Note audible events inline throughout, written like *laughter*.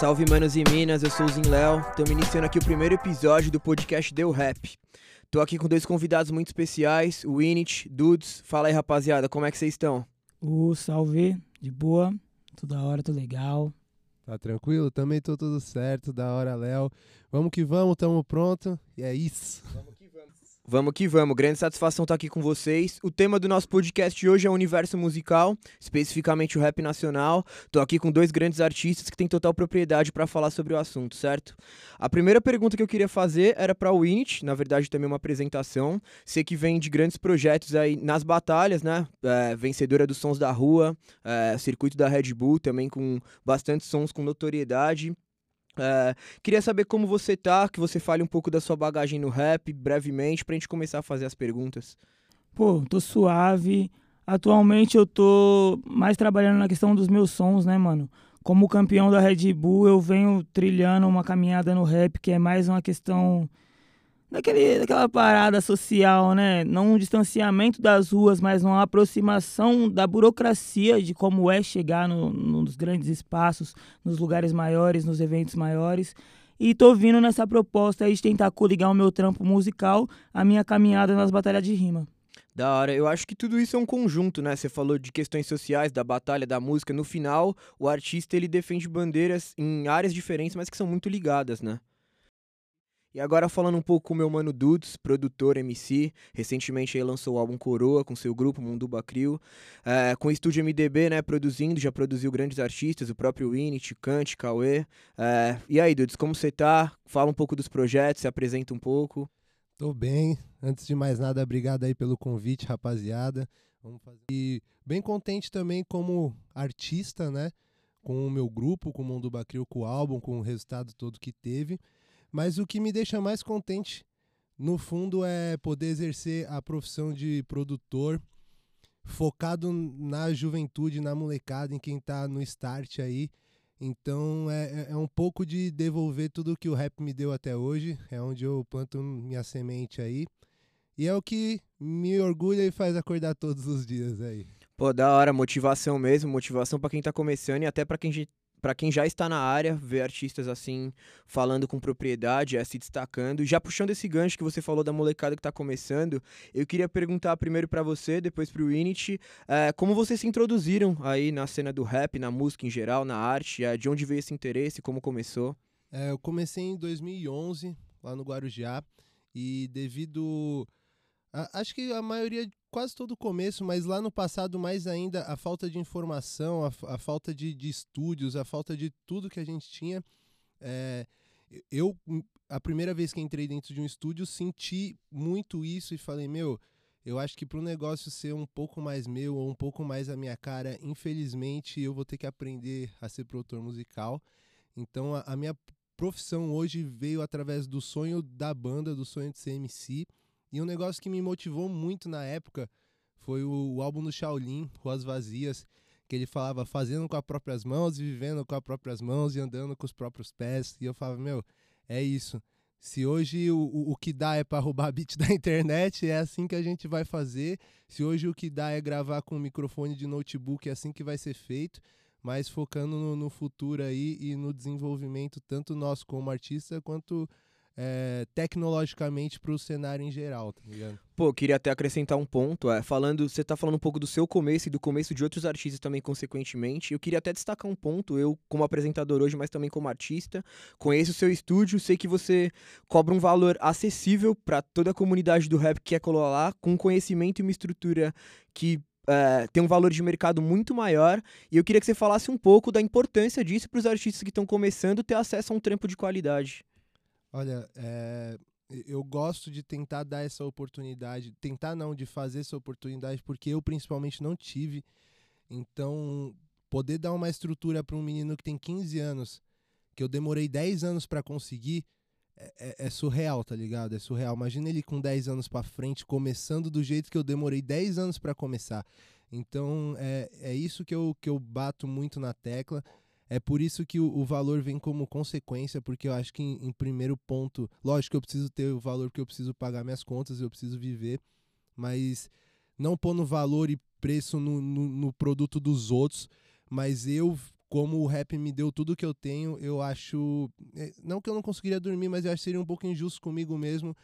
Salve manos e minas, eu sou o Zin Léo. Estamos iniciando aqui o primeiro episódio do podcast Deu Rap. Tô aqui com dois convidados muito especiais, o Init, Dudes. Fala aí, rapaziada, como é que vocês estão? O salve, de boa, tudo da hora, tudo legal. Tá tranquilo? Também tô tudo certo, da hora, Léo. Vamos que vamos, tamo pronto. E é isso. Vamos que vamos. Que vamos, grande satisfação estar aqui com vocês. O tema do nosso podcast de hoje é o universo musical, especificamente o rap nacional. Tô aqui com dois grandes artistas que têm total propriedade para falar sobre o assunto, certo? A primeira pergunta que eu queria fazer era para o Winit, na verdade também uma apresentação. Sei que vem de grandes projetos aí nas batalhas, né? É, vencedora dos Sons da Rua, é, circuito da Red Bull, também com bastante sons com notoriedade. É, queria saber como você tá, que você fale um pouco da sua bagagem no rap, brevemente, pra gente começar a fazer as perguntas. Pô, tô suave. Atualmente eu tô mais trabalhando na questão dos meus sons, né, mano? Como campeão da Red Bull, eu venho trilhando uma caminhada no rap que é mais uma questão daquele, daquela parada social, né? Não um distanciamento das ruas, mas uma aproximação da burocracia de como é chegar no, nos grandes espaços, nos lugares maiores, nos eventos maiores. E tô vindo nessa proposta aí de tentar coligar o meu trampo musical à minha caminhada nas batalhas de rima. Da hora, eu acho que tudo isso é um conjunto, né? Você falou de questões sociais, da batalha, da música. No final, o artista ele defende bandeiras em áreas diferentes, mas que são muito ligadas, né? E agora falando um pouco com o meu mano Dudes, produtor, MC, recentemente aí lançou o álbum Coroa com seu grupo Munduba Crew, é, com o estúdio MDB, né, produzindo, já produziu grandes artistas, o próprio Winnie, Kant, Cauê. É, e aí, Dudes, como você tá? Fala um pouco dos projetos, se apresenta um pouco. Tô bem. Antes de mais nada, obrigado aí pelo convite, rapaziada. Vamos fazer. E bem contente também como artista, né? Com o meu grupo, com o Munduba Crew, com o álbum, com o resultado todo que teve. Mas o que me deixa mais contente, no fundo, é poder exercer a profissão de produtor focado na juventude, na molecada, em quem tá no start aí. Então é, é um pouco de devolver tudo que o rap me deu até hoje. É onde eu planto minha semente aí. E é o que me orgulha e faz acordar todos os dias aí. Pô, da hora, motivação mesmo, motivação para quem tá começando e até para quem para quem já está na área, ver artistas assim falando com propriedade, é, se destacando. Já puxando esse gancho que você falou da molecada que está começando, eu queria perguntar primeiro para você, depois para o Init, é, como vocês se introduziram aí na cena do rap, na música em geral, na arte, é, de onde veio esse interesse, como começou? É, eu comecei em 2011 lá no Guarujá e devido acho que a maioria quase todo o começo, mas lá no passado mais ainda, a falta de informação, a, a falta de, de, estúdios, a falta de tudo que a gente tinha. É, eu, a primeira vez que entrei dentro de um estúdio, senti muito isso e falei, meu, eu acho que para o negócio ser um pouco mais meu ou um pouco mais a minha cara, infelizmente eu vou ter que aprender a ser produtor musical. Então a, a minha profissão hoje veio através do sonho da banda, do sonho de ser MC e um negócio que me motivou muito na época foi o, o álbum do Shaolin, Ruas Vazias, que ele falava fazendo com as próprias mãos e vivendo com as próprias mãos e andando com os próprios pés. E eu falava, meu, é isso. Se hoje o, o, o que dá é para roubar *laughs* beat da internet, é assim que a gente vai fazer. Se hoje o que dá é gravar com um microfone de notebook, é assim que vai ser feito. Mas focando no, no futuro aí e no desenvolvimento, tanto nosso como artista, quanto é, tecnologicamente para o cenário em geral, tá ligado? Pô, queria até acrescentar um ponto, é, falando, você tá falando um pouco do seu começo e do começo de outros artistas também, consequentemente. Eu queria até destacar um ponto, eu como apresentador hoje, mas também como artista, conheço o seu estúdio, sei que você cobra um valor acessível para toda a comunidade do rap que quer colar com conhecimento e uma estrutura que é, tem um valor de mercado muito maior e eu queria que você falasse um pouco da importância disso para os artistas que estão começando ter acesso a um trampo de qualidade. Olha, é, eu gosto de tentar dar essa oportunidade, tentar não, de fazer essa oportunidade, porque eu principalmente não tive. Então, poder dar uma estrutura para um menino que tem 15 anos, que eu demorei 10 anos para conseguir, é, é, é, surreal, tá ligado? É surreal. Imagina ele com 10 anos para frente, começando do jeito que eu demorei 10 anos para começar. Então, é, é isso que eu, que eu bato muito na tecla. É por isso que o, o, valor vem como consequência, porque eu acho que em, em, primeiro ponto, lógico que eu preciso ter o valor que eu preciso pagar minhas contas, eu preciso viver, mas não pôr no valor e preço no, no, no produto dos outros, mas eu como o rap me deu tudo que eu tenho, eu acho. é, Não que eu não conseguiria dormir, mas eu acho que seria um pouco injusto comigo mesmo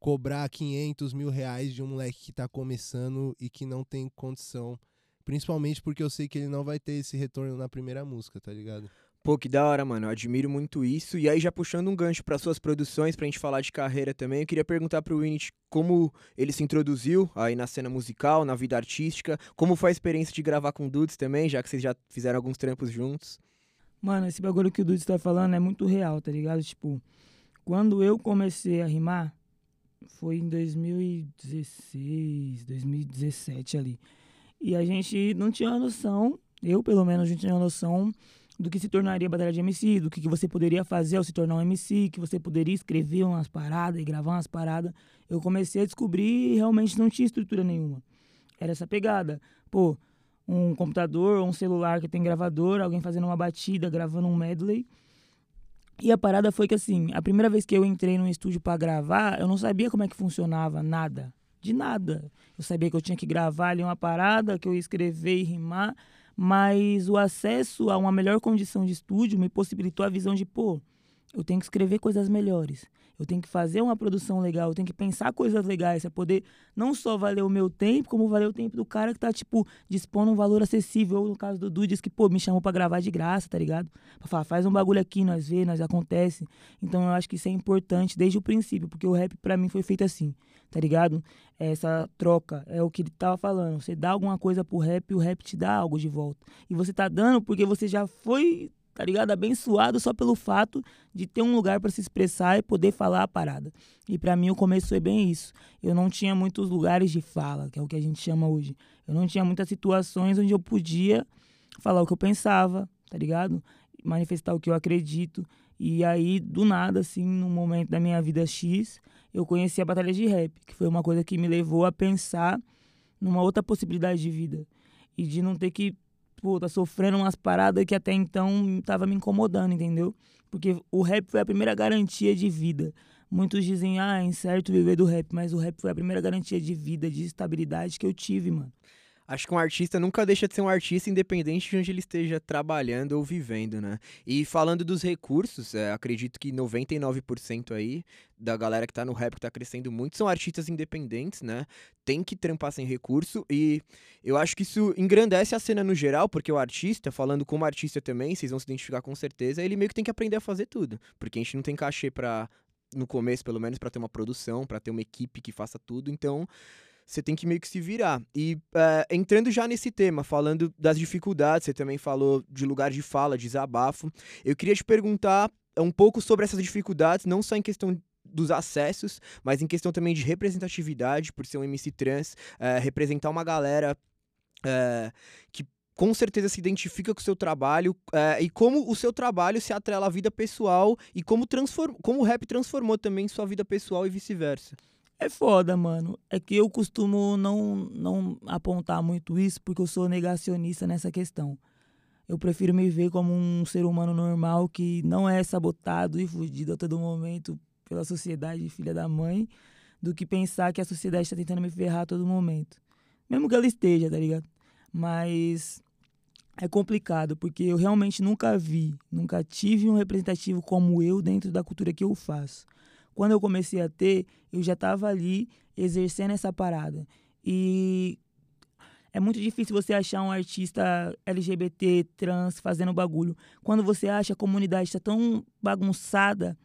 cobrar 500 mil reais de um moleque que tá começando e que não tem condição. Principalmente porque eu sei que ele não vai ter esse retorno na primeira música, tá ligado? Pô, que da hora, mano. Eu admiro muito isso. E aí, já puxando um gancho para suas produções, pra gente falar de carreira também, eu queria perguntar pro Winit como ele se introduziu aí na cena musical, na vida artística, como foi a experiência de gravar com Dudes também, já que vocês já fizeram alguns trampos juntos. Mano, esse bagulho que o Dudes tá falando é muito real, tá ligado? Tipo, quando eu comecei a rimar, foi em 2016, 2017 ali. E a gente não tinha noção, eu pelo menos não tinha noção do que se tornaria batalha de MC, do que, que você poderia fazer ao se tornar um MC, que você poderia escrever umas paradas e gravar umas paradas. Eu comecei a descobrir e realmente não tinha estrutura nenhuma. Era essa pegada. Pô, um computador, um celular que tem gravador, alguém fazendo uma batida, gravando um medley. E a parada foi que assim, a primeira vez que eu entrei num estúdio pra gravar, eu não sabia como é que funcionava nada, de nada. Eu sabia que eu tinha que gravar ali uma parada, que eu ia escrever e rimar, mas o acesso a uma melhor condição de estúdio me possibilitou a visão de, pô, eu tenho que escrever coisas melhores. Eu tenho que fazer uma produção legal, eu tenho que pensar coisas legais para poder não só valer o meu tempo, como valer o tempo do cara que tá, tipo, dispondo um valor acessível. Ou no caso do Dudu, diz que, pô, me chamou para gravar de graça, tá ligado? Pra falar, faz um bagulho aqui, nós vê, nós acontece. Então eu acho que isso é importante desde o princípio, porque o rap para mim foi feito assim, tá ligado? Essa troca, é o que ele tava falando. Você dá alguma coisa pro rap o rap te dá algo de volta. E você tá dando porque você já foi tá ligado? Abençoado só pelo fato de ter um lugar para se expressar e poder falar a parada. E para mim o começo foi bem isso. Eu não tinha muitos lugares de fala, que é o que a gente chama hoje. Eu não tinha muitas situações onde eu podia falar o que eu pensava, tá ligado? Manifestar o que eu acredito. E aí, do nada, assim, num momento da minha vida X, eu conheci a batalha de rap, que foi uma coisa que me levou a pensar numa outra possibilidade de vida. E de não ter que pô, tá sofrendo umas paradas que até então tava me incomodando, entendeu? Porque o rap foi a primeira garantia de vida. Muitos dizem, ah, é incerto viver do rap, mas o rap foi a primeira garantia de vida, de estabilidade que eu tive, mano. Acho que um artista nunca deixa de ser um artista, independente de onde ele esteja trabalhando ou vivendo, né? E falando dos recursos, é, acredito que 99% aí da galera que tá no rap, que tá crescendo muito, são artistas independentes, né? Tem que trampar sem recurso e eu acho que isso engrandece a cena no geral, porque o artista, falando como artista também, vocês vão se identificar com certeza, ele meio que tem que aprender a fazer tudo. Porque a gente não tem cachê pra, no começo pelo menos, pra ter uma produção, pra ter uma equipe que faça tudo, então você tem que meio que se virar. E é, entrando já nesse tema, falando das dificuldades, você também falou de lugar de fala, de desabafo. Eu queria te perguntar um pouco sobre essas dificuldades, não só em questão dos acessos, mas em questão também de representatividade, por ser um MC trans, é, representar uma galera é, que com certeza se identifica com o seu trabalho e como o seu trabalho se atrela à vida pessoal e como, transform, como o rap transformou também sua vida pessoal e vice-versa. É foda, mano. É que eu costumo não, não apontar muito isso porque eu sou negacionista nessa questão. Eu prefiro me ver como um ser humano normal que não é sabotado e fudido a todo momento pela sociedade, filha da mãe, do que pensar que a sociedade está tentando me ferrar a todo momento. Mesmo que ela esteja, tá ligado? Mas é complicado, porque eu realmente nunca vi, nunca tive um representativo como eu dentro da cultura que eu faço. Quando eu comecei a ter, eu já estava ali exercendo essa parada. E é muito difícil você achar um artista LGBT, trans, fazendo bagulho. Quando você acha a comunidade está tão bagunçada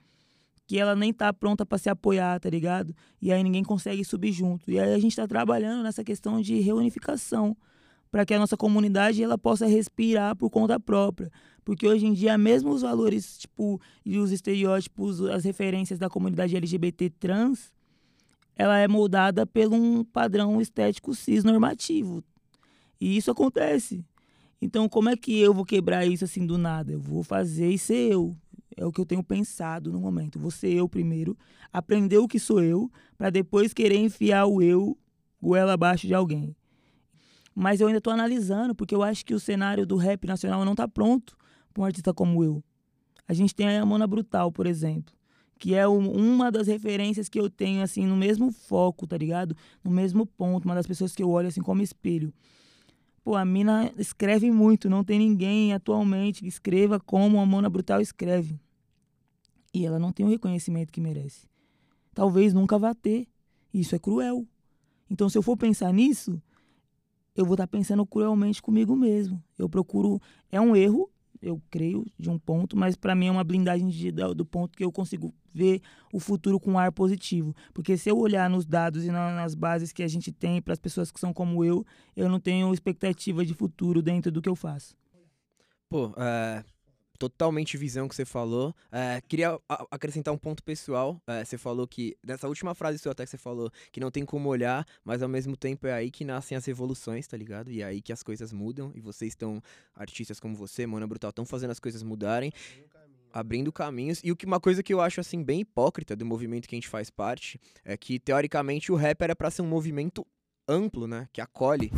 que ela nem tá pronta para se apoiar, tá ligado? E aí ninguém consegue subir junto. E aí a gente está trabalhando nessa questão de reunificação para que a nossa comunidade ela possa respirar por conta própria. Porque hoje em dia, mesmo os valores, tipo, e os estereótipos, as referências da comunidade LGBT trans, ela é moldada por um padrão estético cis normativo. E isso acontece. Então, como é que eu vou quebrar isso assim do nada? Eu vou fazer e ser eu. É o que eu tenho pensado no momento. Vou ser eu primeiro, aprender o que sou eu, para depois querer enfiar o eu goela abaixo de alguém. Mas eu ainda estou analisando, porque eu acho que o cenário do rap nacional não está pronto para um artista como eu. A gente tem a Mona Brutal, por exemplo, que é um, uma das referências que eu tenho, assim, no mesmo foco, tá ligado? No mesmo ponto, uma das pessoas que eu olho, assim, como espelho. pô, a mina escreve muito, não tem ninguém atualmente que escreva como a Mona Brutal escreve. E ela não tem o reconhecimento que merece. Talvez nunca vá ter. Isso é cruel. Então, se eu for pensar nisso, eu vou estar pensando cruelmente comigo mesmo. Eu procuro. É um erro, eu creio, de um ponto, mas para mim é uma blindagem de, do ponto que eu consigo ver o futuro com ar positivo. Porque se eu olhar nos dados e na, nas bases que a gente tem para as pessoas que são como eu, eu não tenho expectativa de futuro dentro do que eu faço. Pô, é, totalmente visão que você falou. É, queria acrescentar um ponto pessoal. É, você falou que, nessa última frase sua até que você falou, que não tem como olhar, mas ao mesmo tempo é aí que nascem as revoluções, tá ligado? E é aí que as coisas mudam. E vocês estão, artistas como você, Mona Brutal, estão fazendo as coisas mudarem. Abrindo caminhos. E o que uma coisa que eu acho assim bem hipócrita do movimento que a gente faz parte é que teoricamente o rap era para ser um movimento amplo, né, que acolhe.